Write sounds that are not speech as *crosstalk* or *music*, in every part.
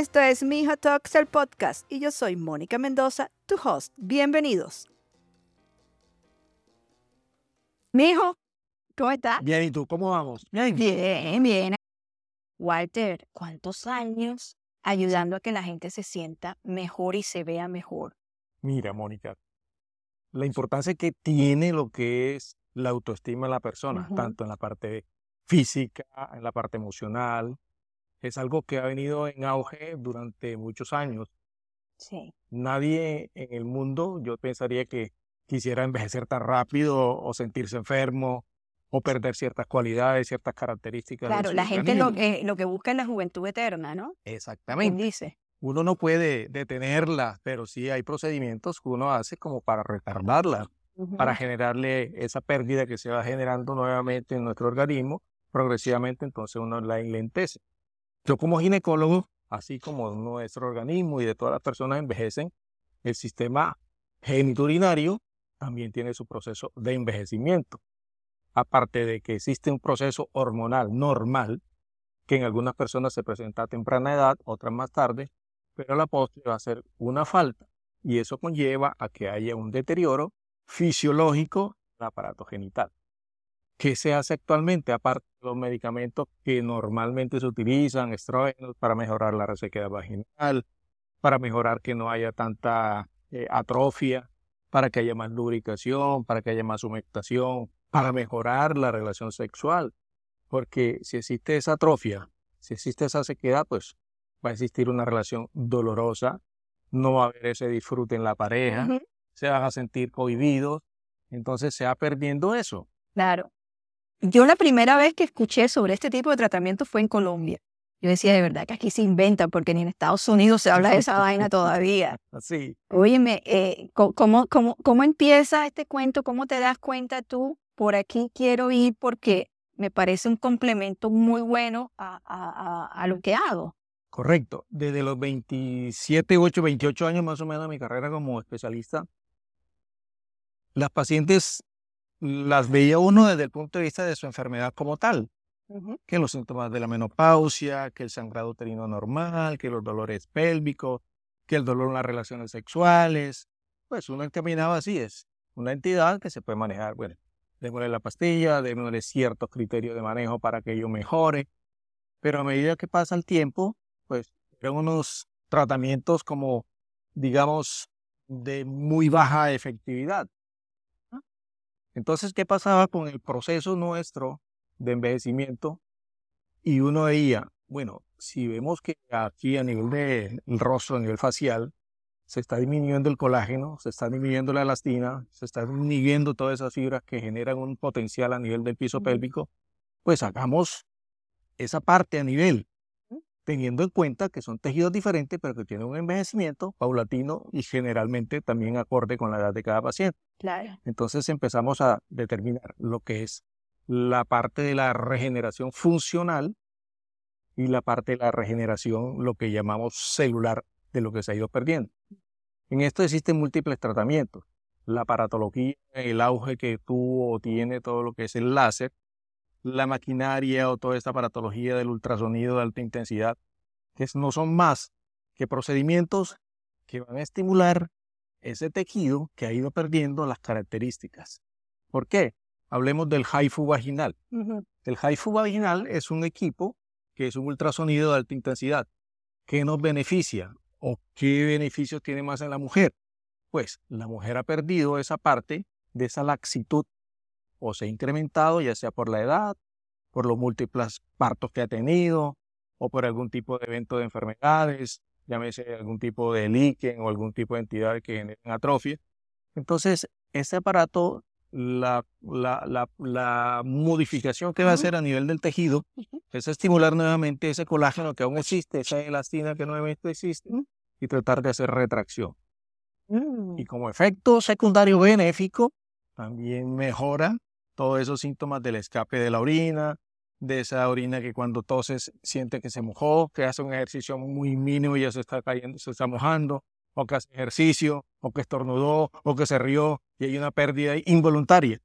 Esto es Mi Hot Talks, el podcast, y yo soy Mónica Mendoza, tu host. Bienvenidos. Mijo, ¿cómo estás? Bien, ¿y tú cómo vamos? Bien, bien. Walter, ¿cuántos años ayudando a que la gente se sienta mejor y se vea mejor? Mira, Mónica, la importancia que tiene lo que es la autoestima de la persona, tanto en la parte física, en la parte emocional, es algo que ha venido en auge durante muchos años. Sí. Nadie en el mundo, yo pensaría que quisiera envejecer tan rápido o sentirse enfermo o perder ciertas cualidades, ciertas características. Claro, la gente lo, eh, que busca es la juventud eterna, ¿no? ¿Quién Exactamente. dice? Uno no puede detenerla, pero sí hay procedimientos que uno hace como para retardarla. para generarle esa pérdida que se va generando nuevamente en nuestro organismo, progresivamente entonces uno la enlentece. Yo como ginecólogo, así como nuestro organismo y de todas las personas envejecen, el sistema geniturinario también tiene su proceso de envejecimiento. Aparte de que existe un proceso hormonal normal, que en algunas personas se presenta a temprana edad, otras más tarde, pero a la postre va a ser una falta. Y eso conlleva a que haya un deterioro fisiológico del aparato genital. ¿Qué se hace actualmente? Aparte de los medicamentos que normalmente se utilizan, estrógenos, para mejorar la resequedad vaginal, para mejorar que no haya tanta eh, atrofia, para que haya más lubricación, para que haya más humectación, para mejorar la relación sexual. Porque si existe esa atrofia, si existe esa sequedad, pues va a existir una relación dolorosa, no va a haber ese disfrute en la pareja, se van a sentir cohibidos, entonces se va perdiendo eso. Claro. Yo la primera vez que escuché sobre este tipo de tratamiento fue en Colombia. Yo decía, de verdad que aquí se inventa, porque ni en Estados Unidos se habla de esa vaina *laughs* todavía. Así. Óyeme, eh, ¿cómo, cómo, ¿cómo empieza este cuento? ¿Cómo te das cuenta tú? Por aquí quiero ir porque me parece un complemento muy bueno a, a- a- a lo que hago. Correcto. Desde los 27, 8, 28 años más o menos de mi carrera como especialista, las pacientes las veía uno desde el punto de vista de su enfermedad como tal, que los síntomas de la menopausia, que el sangrado uterino normal, que los dolores pélvicos, que el dolor en las relaciones sexuales. Pues uno encaminaba así, es una entidad que se puede manejar. Bueno, démosle la pastilla, démosle ciertos criterios de manejo para que ello mejore. Pero a medida que pasa el tiempo, pues eran unos tratamientos como, digamos, de muy baja efectividad. Entonces, ¿qué pasaba con el proceso nuestro de envejecimiento? Y uno veía, bueno, si vemos que aquí a nivel del rostro, a nivel facial, se está disminuyendo el colágeno, se está disminuyendo la elastina, se está disminuyendo todas esas fibras que generan un potencial a nivel del piso pélvico, pues hagamos esa parte a nivel, teniendo en cuenta que son tejidos diferentes, pero que tienen un envejecimiento paulatino y generalmente también acorde con la edad de cada paciente. Claro. Entonces empezamos a determinar lo que es la parte de la regeneración funcional y la parte de la regeneración, lo que llamamos celular, de lo que se ha ido perdiendo. En esto existen múltiples tratamientos. La aparatología, el auge que tuvo o tiene todo lo que es el láser, la maquinaria o toda esta aparatología del ultrasonido de alta intensidad, que no son más que procedimientos que van a estimular ese tejido que ha ido perdiendo las características. ¿Por qué? Hablemos del HIFU vaginal. Ujú. El HIFU vaginal es un equipo que es un ultrasonido de alta intensidad. ¿Qué nos beneficia o qué beneficios tiene más en la mujer? Pues la mujer ha perdido esa parte de esa laxitud o se ha incrementado ya sea por la edad, por los múltiples partos que ha tenido o por algún tipo de evento de enfermedades, llámese algún tipo de líquen o algún tipo de entidad que generen atrofia. Entonces, este aparato, la, la, la, la modificación que va a hacer a nivel del tejido es estimular nuevamente ese colágeno que aún existe, esa elastina que nuevamente existe, y tratar de hacer retracción. Mm. Y como efecto secundario benéfico, también mejora todos esos síntomas del escape de la orina, de esa orina que cuando toses siente que se mojó, que hace un ejercicio muy mínimo y ya se está cayendo, se está mojando, o que hace ejercicio, o que estornudó, o que se rió y hay una pérdida involuntaria.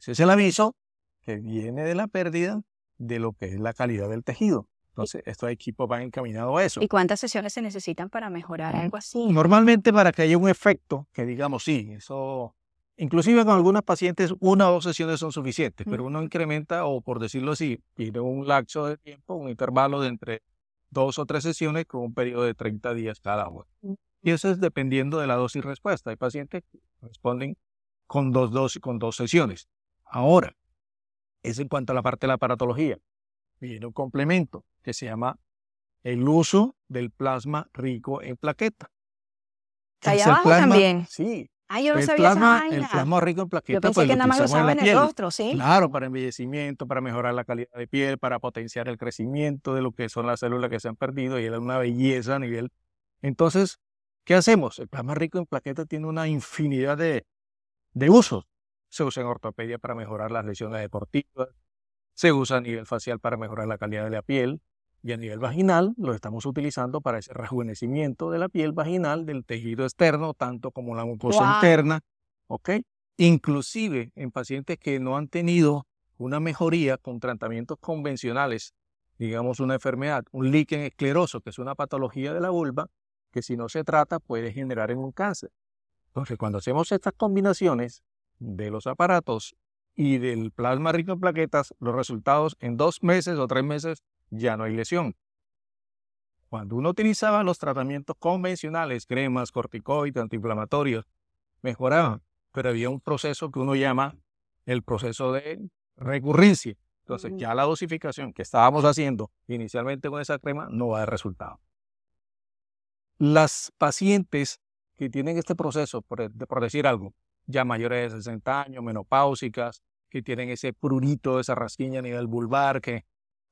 Ese es el aviso que viene de la pérdida de lo que es la calidad del tejido. Entonces, estos equipos van encaminados a eso. ¿Y cuántas sesiones se necesitan para mejorar algo así? Normalmente para que haya un efecto, que digamos, sí, eso, inclusive con algunas pacientes, una o dos sesiones son suficientes, pero uno incrementa, o por decirlo así, pide un lapso de tiempo, un intervalo de entre dos o tres sesiones con un periodo de 30 días cada una. Y eso es dependiendo de la dosis respuesta. Hay pacientes que responden con dos dosis, con dos sesiones. Ahora, es en cuanto a la parte de la aparatología. Viene un complemento que se llama el uso del plasma rico en plaqueta. Allá abajo también. Sí. Ah, yo no el sabía plasma, esa El plasma rico en plaqueta. Yo pensé pues, que lo nada más lo usaban en la el rostro, ¿sí? Claro, para embellecimiento, para mejorar la calidad de piel, para potenciar el crecimiento de lo que son las células que se han perdido y es una belleza a nivel. Entonces, ¿qué hacemos? El plasma rico en plaqueta tiene una infinidad de, de usos. Se usa en ortopedia para mejorar las lesiones deportivas, se usa a nivel facial para mejorar la calidad de la piel y a nivel vaginal lo estamos utilizando para ese rejuvenecimiento de la piel vaginal, del tejido externo, tanto como la mucosa interna, ¿ok? Inclusive en pacientes que no han tenido una mejoría con tratamientos convencionales, digamos una enfermedad, un líquen escleroso, que es una patología de la vulva, que si no se trata puede generar en un cáncer. Entonces, cuando hacemos estas combinaciones de los aparatos y del plasma rico en plaquetas, los resultados en dos meses o tres meses ya no hay lesión. Cuando uno utilizaba los tratamientos convencionales, cremas, corticoides, antiinflamatorios, mejoraban, pero había un proceso que uno llama el proceso de recurrencia. Entonces, ya la dosificación que estábamos haciendo inicialmente con esa crema no va a dar resultado. Las pacientes que tienen este proceso, por, por decir algo, ya mayores de 60 años, menopáusicas, que tienen ese prurito, esa rasquiña a nivel vulvar, que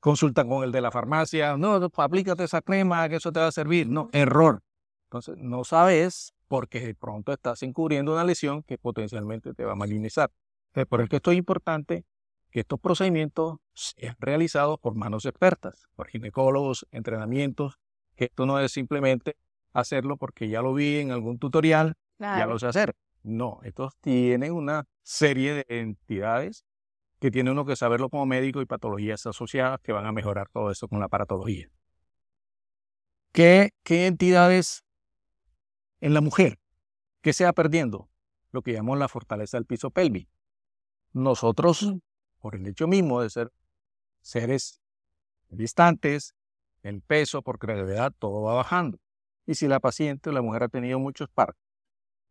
consultan con el de la farmacia, no, aplícate esa crema, que eso te va a servir. No, error. Entonces, no sabes porque de pronto estás encubriendo una lesión que potencialmente te va a malinizar. Entonces, por eso es que es importante que estos procedimientos sean realizados por manos expertas, por ginecólogos, entrenamientos, que esto no es simplemente hacerlo porque ya lo vi en algún tutorial, ya lo sé hacer. No, estos tienen una serie de entidades que tiene uno que saberlo como médico y patologías asociadas que van a mejorar todo eso con la aparatología. ¿Qué, qué entidades en la mujer? ¿Qué se va perdiendo? Lo que llamamos la fortaleza del piso pélvico. Nosotros, por el hecho mismo de ser seres distantes, el peso por gravedad, todo va bajando. Y si la paciente o la mujer ha tenido muchos partos,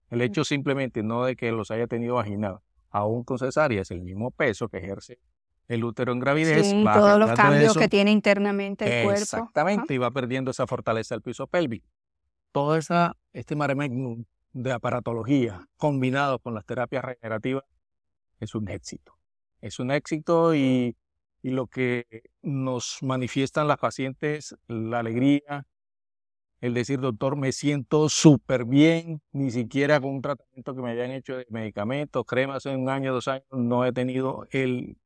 el hecho simplemente no de que los haya tenido vaginal, aún con cesárea, es el mismo peso que ejerce el útero en gravidez. Sí, va todos los cambios eso. que tiene internamente el cuerpo. Exactamente, y va perdiendo esa fortaleza del piso pélvico. Todo esa, este mare magnum de aparatología combinado con las terapias regenerativas es un éxito. Es un éxito y, y lo que nos manifiestan las pacientes, la alegría, el decir, doctor, me siento súper bien, ni siquiera con un tratamiento que me hayan hecho de medicamentos, cremas en un año, dos años, no he tenido el,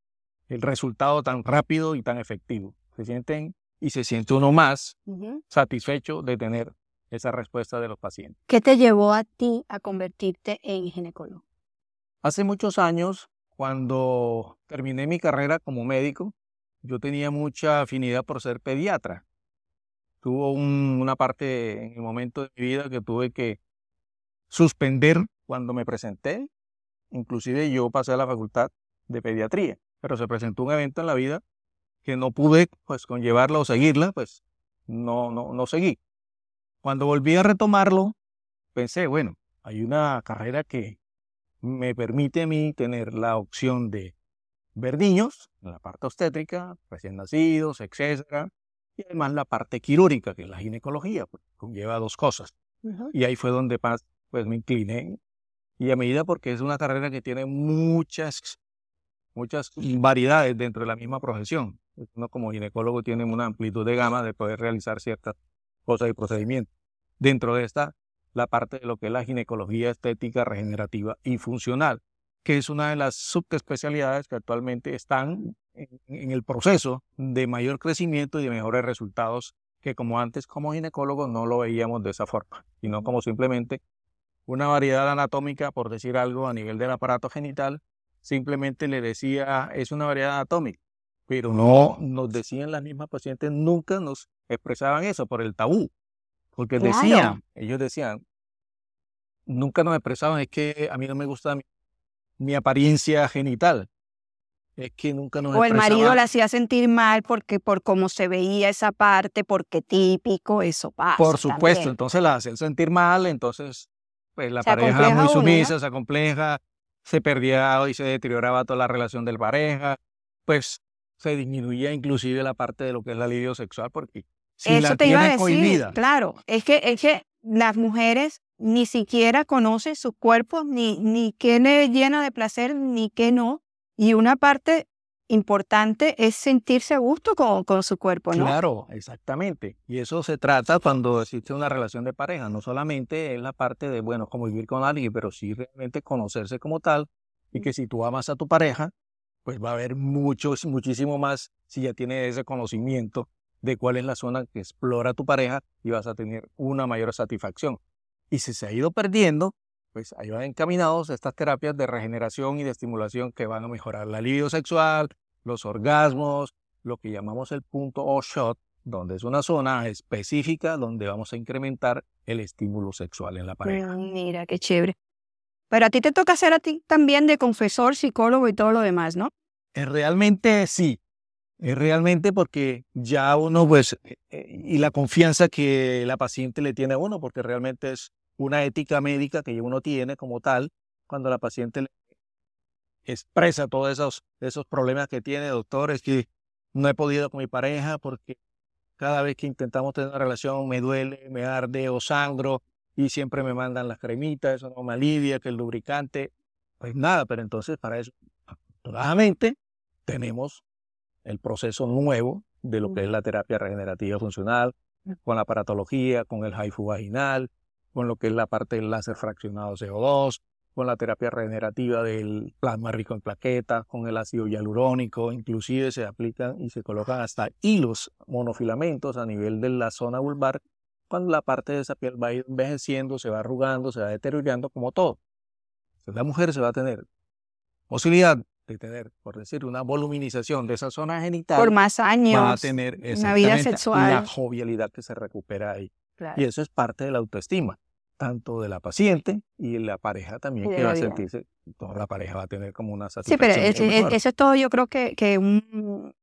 el resultado tan rápido y tan efectivo. Se sienten y se siente uno más satisfecho de tener esa respuesta de los pacientes. ¿Qué te llevó a ti a convertirte en ginecólogo? Hace muchos años, cuando terminé mi carrera como médico, yo tenía mucha afinidad por ser pediatra. Tuvo un- una parte en el momento de mi vida que tuve que suspender cuando me presenté. Inclusive yo pasé a la facultad de pediatría, pero se presentó un evento en la vida que no pude pues conllevarla o seguirla, pues no, no, no seguí. Cuando volví a retomarlo, pensé, bueno, hay una carrera que me permite a mí tener la opción de ver niños, en la parte obstétrica, recién nacidos, etcétera, y además la parte quirúrgica, que es la ginecología, pues, conlleva dos cosas. Y ahí fue donde más pues, me incliné. Y a medida, porque es una carrera que tiene muchas, muchas variedades dentro de la misma profesión. Uno como ginecólogo tiene una amplitud de gama de poder realizar ciertas cosas y procedimientos. Dentro de esta, la parte de lo que es la ginecología estética, regenerativa y funcional, que es una de las subespecialidades que actualmente están en, en el proceso de mayor crecimiento y de mejores resultados que como antes como ginecólogos no lo veíamos de esa forma, sino como simplemente una variedad anatómica, por decir algo, a nivel del aparato genital, simplemente le decía, es una variedad anatómica, pero no nos decían las mismas pacientes, nunca nos expresaban eso por el tabú, porque decían, ellos decían, nunca nos expresaban, es que a mí no me gusta mi, apariencia genital. Es que nunca nos O el marido le hacía sentir mal porque por cómo se veía esa parte, porque típico, eso pasa. Por supuesto, entonces la hacían sentir mal, entonces pues la pareja muy sumisa, se acompleja, se perdía y se deterioraba toda la relación del pareja, pues se disminuía inclusive la parte de lo que es la libido sexual porque si Eso la te iba a decir, claro, es que, es que las mujeres ni siquiera conocen sus cuerpos, ni, ni qué le llena de placer, ni qué no. Y una parte importante es sentirse a gusto con, con, su cuerpo, ¿no? Claro, exactamente. Y eso se trata cuando existe una relación de pareja. No solamente es la parte de, bueno, como vivir con alguien, pero sí realmente conocerse como tal. Y que si tú amas a tu pareja, pues va a haber muchos, muchísimo más si ya tienes ese conocimiento de cuál es la zona que explora tu pareja y vas a tener una mayor satisfacción. Y si se ha ido perdiendo, pues ahí van encaminados estas terapias de regeneración y de estimulación que van a mejorar la libido sexual, los orgasmos, lo que llamamos el punto o shot, donde es una zona específica donde vamos a incrementar el estímulo sexual en la pareja. Mm, mira, qué chévere. Pero a ti te toca hacer a ti también de confesor, psicólogo y todo lo demás, ¿no? Eh, realmente sí. Es realmente porque ya uno, pues, eh, eh, y la confianza que la paciente le tiene a uno, porque realmente es una ética médica que uno tiene como tal, cuando la paciente le expresa todos esos, esos problemas que tiene, doctor, es que no he podido con mi pareja porque cada vez que intentamos tener una relación me duele, me arde o sangro y siempre me mandan las cremitas, eso no me alivia, que el lubricante, pues nada, pero entonces para eso, afortunadamente, tenemos el proceso nuevo de lo que es la terapia regenerativa funcional, con la aparatología, con el HIFU vaginal, con lo que es la parte del láser fraccionado CO2, con la terapia regenerativa del plasma rico en plaquetas, con el ácido hialurónico, inclusive se aplican y se colocan hasta hilos monofilamentos a nivel de la zona vulvar, cuando la parte de esa piel va envejeciendo, se va arrugando, se va deteriorando como todo. Entonces, la mujer se va a tener posibilidad de tener, por decir, una voluminización de esa zona genital. Por más años. Va a tener una vida sexual. la jovialidad que se recupera ahí. Y eso es parte de la autoestima tanto de la paciente y la pareja también, que va a sentirse, toda la pareja va a tener como una satisfacción. Sí, pero eso es todo, yo creo que, que un,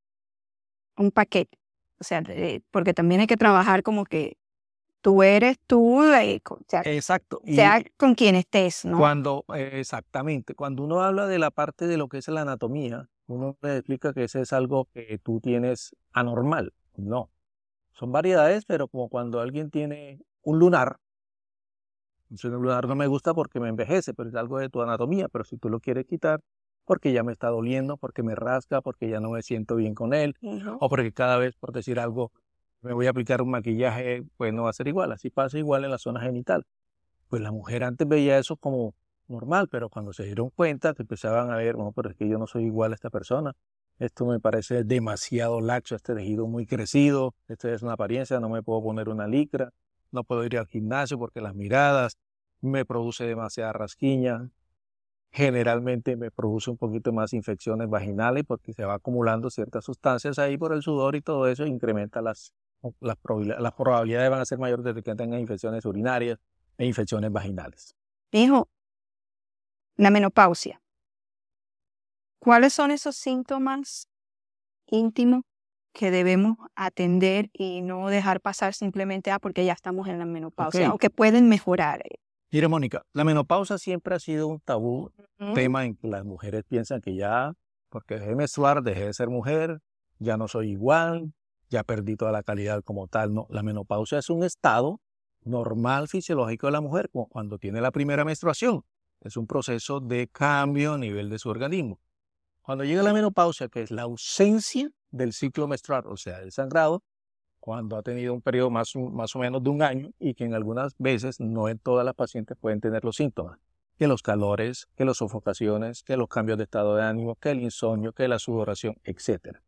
un paquete. O sea, porque también hay que trabajar como que tú eres tú, exacto. sea con quien estés, ¿no? Cuando, exactamente, cuando uno habla de la parte de lo que es la anatomía, uno le explica que ese es algo que tú tienes anormal. No. Son variedades, pero como cuando alguien tiene un lunar, un lunar no me gusta porque me envejece, pero es algo de tu anatomía. Pero si tú lo quieres quitar, porque ya me está doliendo, porque me rasca, porque ya no me siento bien con él, o porque cada vez, por decir algo, me voy a aplicar un maquillaje, pues no va a ser igual. Así pasa igual en la zona genital. Pues la mujer antes veía eso como normal, pero cuando se dieron cuenta que empezaban a ver, no, pero es que yo no soy igual a esta persona. Esto me parece demasiado laxo, este tejido muy crecido, esta es una apariencia, no me puedo poner una licra, no puedo ir al gimnasio porque las miradas me produce demasiada rasquiña, generalmente me produce un poquito más infecciones vaginales porque se va acumulando ciertas sustancias ahí por el sudor y todo eso incrementa las, las, probabilidades, van a ser mayores de que tengan infecciones urinarias e infecciones vaginales. Hijo, la menopausia. ¿Cuáles son esos síntomas íntimos que debemos atender y no dejar pasar simplemente ah, porque ya estamos en la menopausia o que pueden mejorar. Mire, Mónica, la menopausia siempre ha sido un tabú, tema en que las mujeres piensan que ya, porque dejé de menstruar, dejé de ser mujer, ya no soy igual, ya perdí toda la calidad como tal. No, la menopausia es un estado normal fisiológico de la mujer, como cuando tiene la primera menstruación. Es un proceso de cambio a nivel de su organismo. Cuando llega la menopausia, que es la ausencia del ciclo menstrual, o sea, del sangrado, cuando ha tenido un periodo más, más o menos de un año y que en algunas veces, no en todas las pacientes pueden tener los síntomas, que los calores, que las sofocaciones, que los cambios de estado de ánimo, que el insomnio, que la sudoración, etc.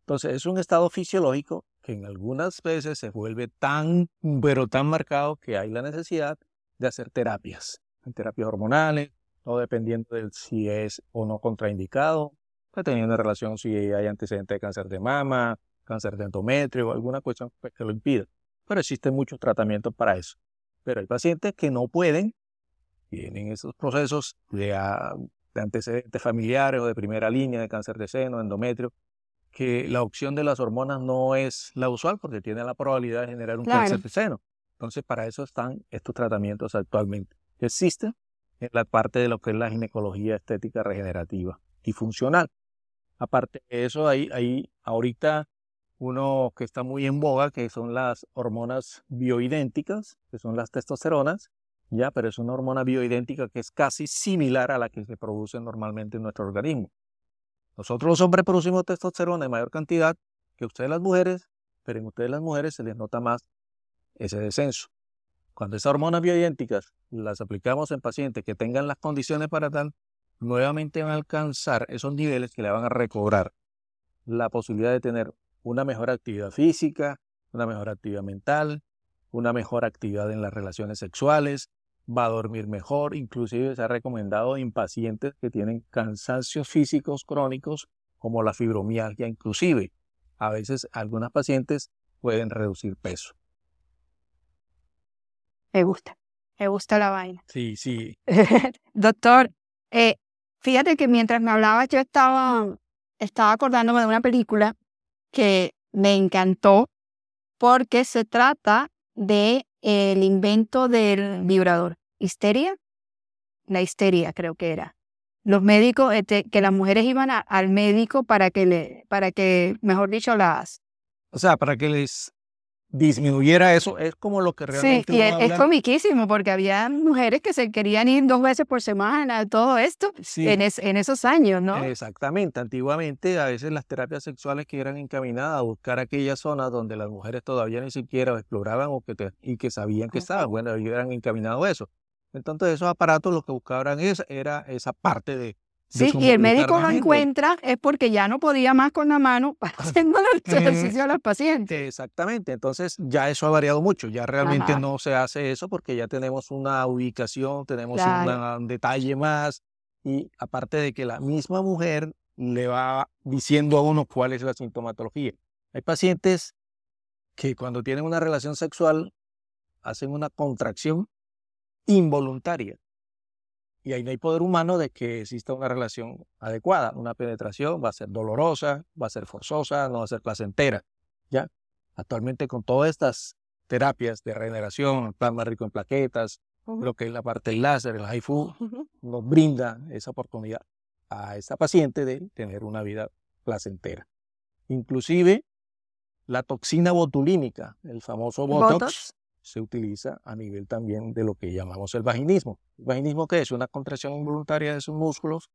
Entonces es un estado fisiológico que en algunas veces se vuelve tan, pero tan marcado que hay la necesidad de hacer terapias, terapias hormonales, o dependiendo de si es o no contraindicado, pues, teniendo relación si hay antecedentes de cáncer de mama, cáncer de endometrio o alguna cuestión pues, que lo impida. Pero existen muchos tratamientos para eso. Pero hay pacientes que no pueden, tienen esos procesos de, ah, de antecedentes familiares o de primera línea de cáncer de seno, endometrio, que la opción de las hormonas no es la usual porque tiene la probabilidad de generar un cáncer de seno. Entonces, para eso están estos tratamientos actualmente. Existen en la parte de lo que es la ginecología estética regenerativa y funcional. Aparte de eso, hay, hay ahorita uno que está muy en boga, que son las hormonas bioidénticas, que son las testosteronas, ya, pero es una hormona bioidéntica que es casi similar a la que se produce normalmente en nuestro organismo. Nosotros los hombres producimos testosterona en mayor cantidad que ustedes las mujeres, pero en ustedes las mujeres se les nota más ese descenso. Cuando esas hormonas bioidénticas las aplicamos en pacientes que tengan las condiciones para tal, nuevamente van a alcanzar esos niveles que le van a recobrar la posibilidad de tener una mejor actividad física, una mejor actividad mental, una mejor actividad en las relaciones sexuales, va a dormir mejor, inclusive se ha recomendado en pacientes que tienen cansancios físicos crónicos como la fibromialgia inclusive. A veces algunas pacientes pueden reducir peso. Me gusta, me gusta la vaina. Sí, sí. *laughs* Doctor, eh, fíjate que mientras me hablaba yo estaba, estaba acordándome de una película que me encantó porque se trata de el invento del vibrador. ¿Histeria? La histeria creo que era. Los médicos, este, que las mujeres iban al médico para que le, para que, mejor dicho, las... O sea, para que les disminuyera eso, es como lo que realmente... Sí, y es, comiquísimo porque había mujeres que se querían ir dos veces por semana, todo esto, en, en, esos años, ¿no? Exactamente, antiguamente a veces las terapias sexuales que eran encaminadas a buscar aquellas zonas donde las mujeres todavía ni siquiera exploraban o que y que sabían que estaban, bueno, eran encaminados a eso. Entonces esos aparatos lo que buscaban es, era esa parte de, Sí, y el médico lo encuentra es porque ya no podía más con la mano *laughs* hacer el *laughs* ejercicio a los pacientes. Exactamente, entonces ya eso ha variado mucho, ya realmente no se hace eso porque ya tenemos una ubicación, tenemos un detalle más y aparte de que la misma mujer le va diciendo a uno cuál es la sintomatología. Hay pacientes que cuando tienen una relación sexual hacen una contracción involuntaria y ahí no hay poder humano de que exista una relación adecuada. Una penetración va a ser dolorosa, va a ser forzosa, no va a ser placentera. ¿ya? Actualmente con todas estas terapias de regeneración, el plasma rico en plaquetas, lo que es la parte del láser, el HIFU, nos brinda esa oportunidad a esa paciente de tener una vida placentera. Inclusive la toxina botulínica, el famoso Botox se utiliza a nivel también de lo que llamamos el vaginismo. ¿El vaginismo qué es? Una contracción involuntaria de sus músculos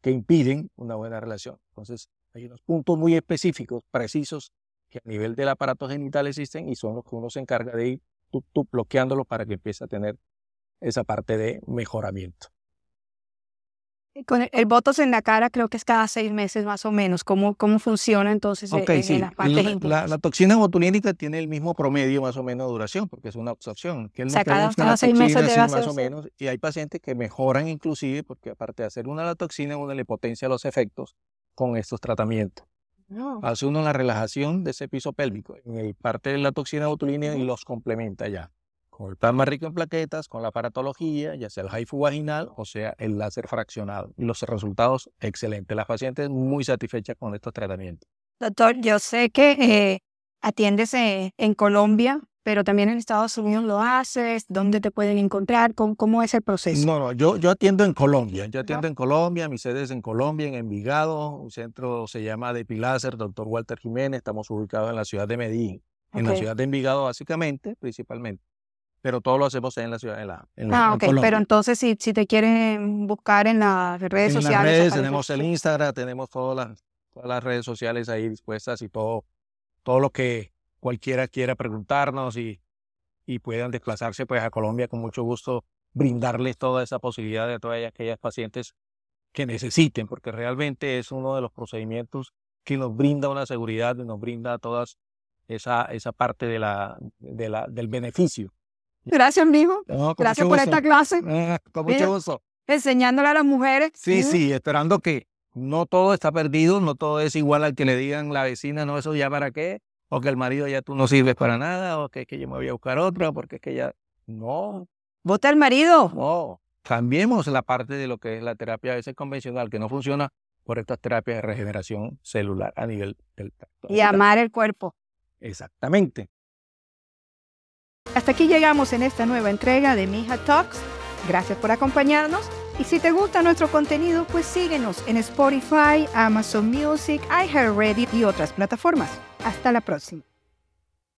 que impiden una buena relación. Entonces, hay unos puntos muy específicos, precisos, que a nivel del aparato genital existen y son los que uno se encarga de ir bloqueándolo para que empiece a tener esa parte de mejoramiento. Con el, botox en la cara creo que es cada seis meses más o menos. ¿Cómo, cómo funciona entonces en, las partes la, la, toxina botulínica tiene el mismo promedio más o menos de duración porque es una absorción. Que o sea, cada, seis meses debe más o menos. Y hay pacientes que mejoran inclusive porque aparte de hacer una la toxina, uno le potencia los efectos con estos tratamientos. Hace uno la relajación de ese piso pélvico en el parte de la toxina botulínica y los complementa ya con el plasma rico en plaquetas, con la aparatología, ya sea el HIFU vaginal o sea el láser fraccionado. Y los resultados excelentes. La paciente es muy satisfecha con estos tratamientos. Doctor, yo sé que eh, atiendes eh, en Colombia, pero también en Estados Unidos lo haces. ¿Dónde te pueden encontrar? ¿Cómo, cómo es el proceso? No, no, yo, yo atiendo en Colombia. Yo atiendo en Colombia, mi sede es en Colombia, en Envigado. Un centro se llama de Pilácer, doctor Walter Jiménez. Estamos ubicados en la ciudad de Medellín. En la ciudad de Envigado, básicamente, principalmente pero todo lo hacemos en la ciudad, en la, en Ah, ok, pero entonces si, si te quieren buscar en las redes sociales. En las redes tenemos el Instagram, tenemos todas las, todas las redes sociales ahí dispuestas y todo, todo lo que cualquiera quiera preguntarnos y, y puedan desplazarse pues a Colombia con mucho gusto, brindarles toda esa posibilidad de todas aquellas pacientes que necesiten, porque realmente es uno de los procedimientos que nos brinda una seguridad y nos brinda todas esa, esa parte de la, de la, del beneficio Gracias, amigo. Gracias por esta clase. Ah, con mucho gusto. Enseñándole a las mujeres. Sí, sí, esperando que no todo está perdido, no todo es igual al que le digan la vecina, no, eso ya para qué, o que el marido ya tú no sirves para nada, o que es que yo me voy a buscar otra, porque es que ya, no. ¿Vota el marido? No, cambiemos la parte de lo que es la terapia a veces convencional, que no funciona por estas terapias de regeneración celular a nivel del tacto. Y amar el cuerpo. Exactamente. Hasta aquí llegamos en esta nueva entrega de Mija Talks. Gracias por acompañarnos. Y si te gusta nuestro contenido, pues síguenos en Spotify, Amazon Music, iHeartRadio y otras plataformas. Hasta la próxima.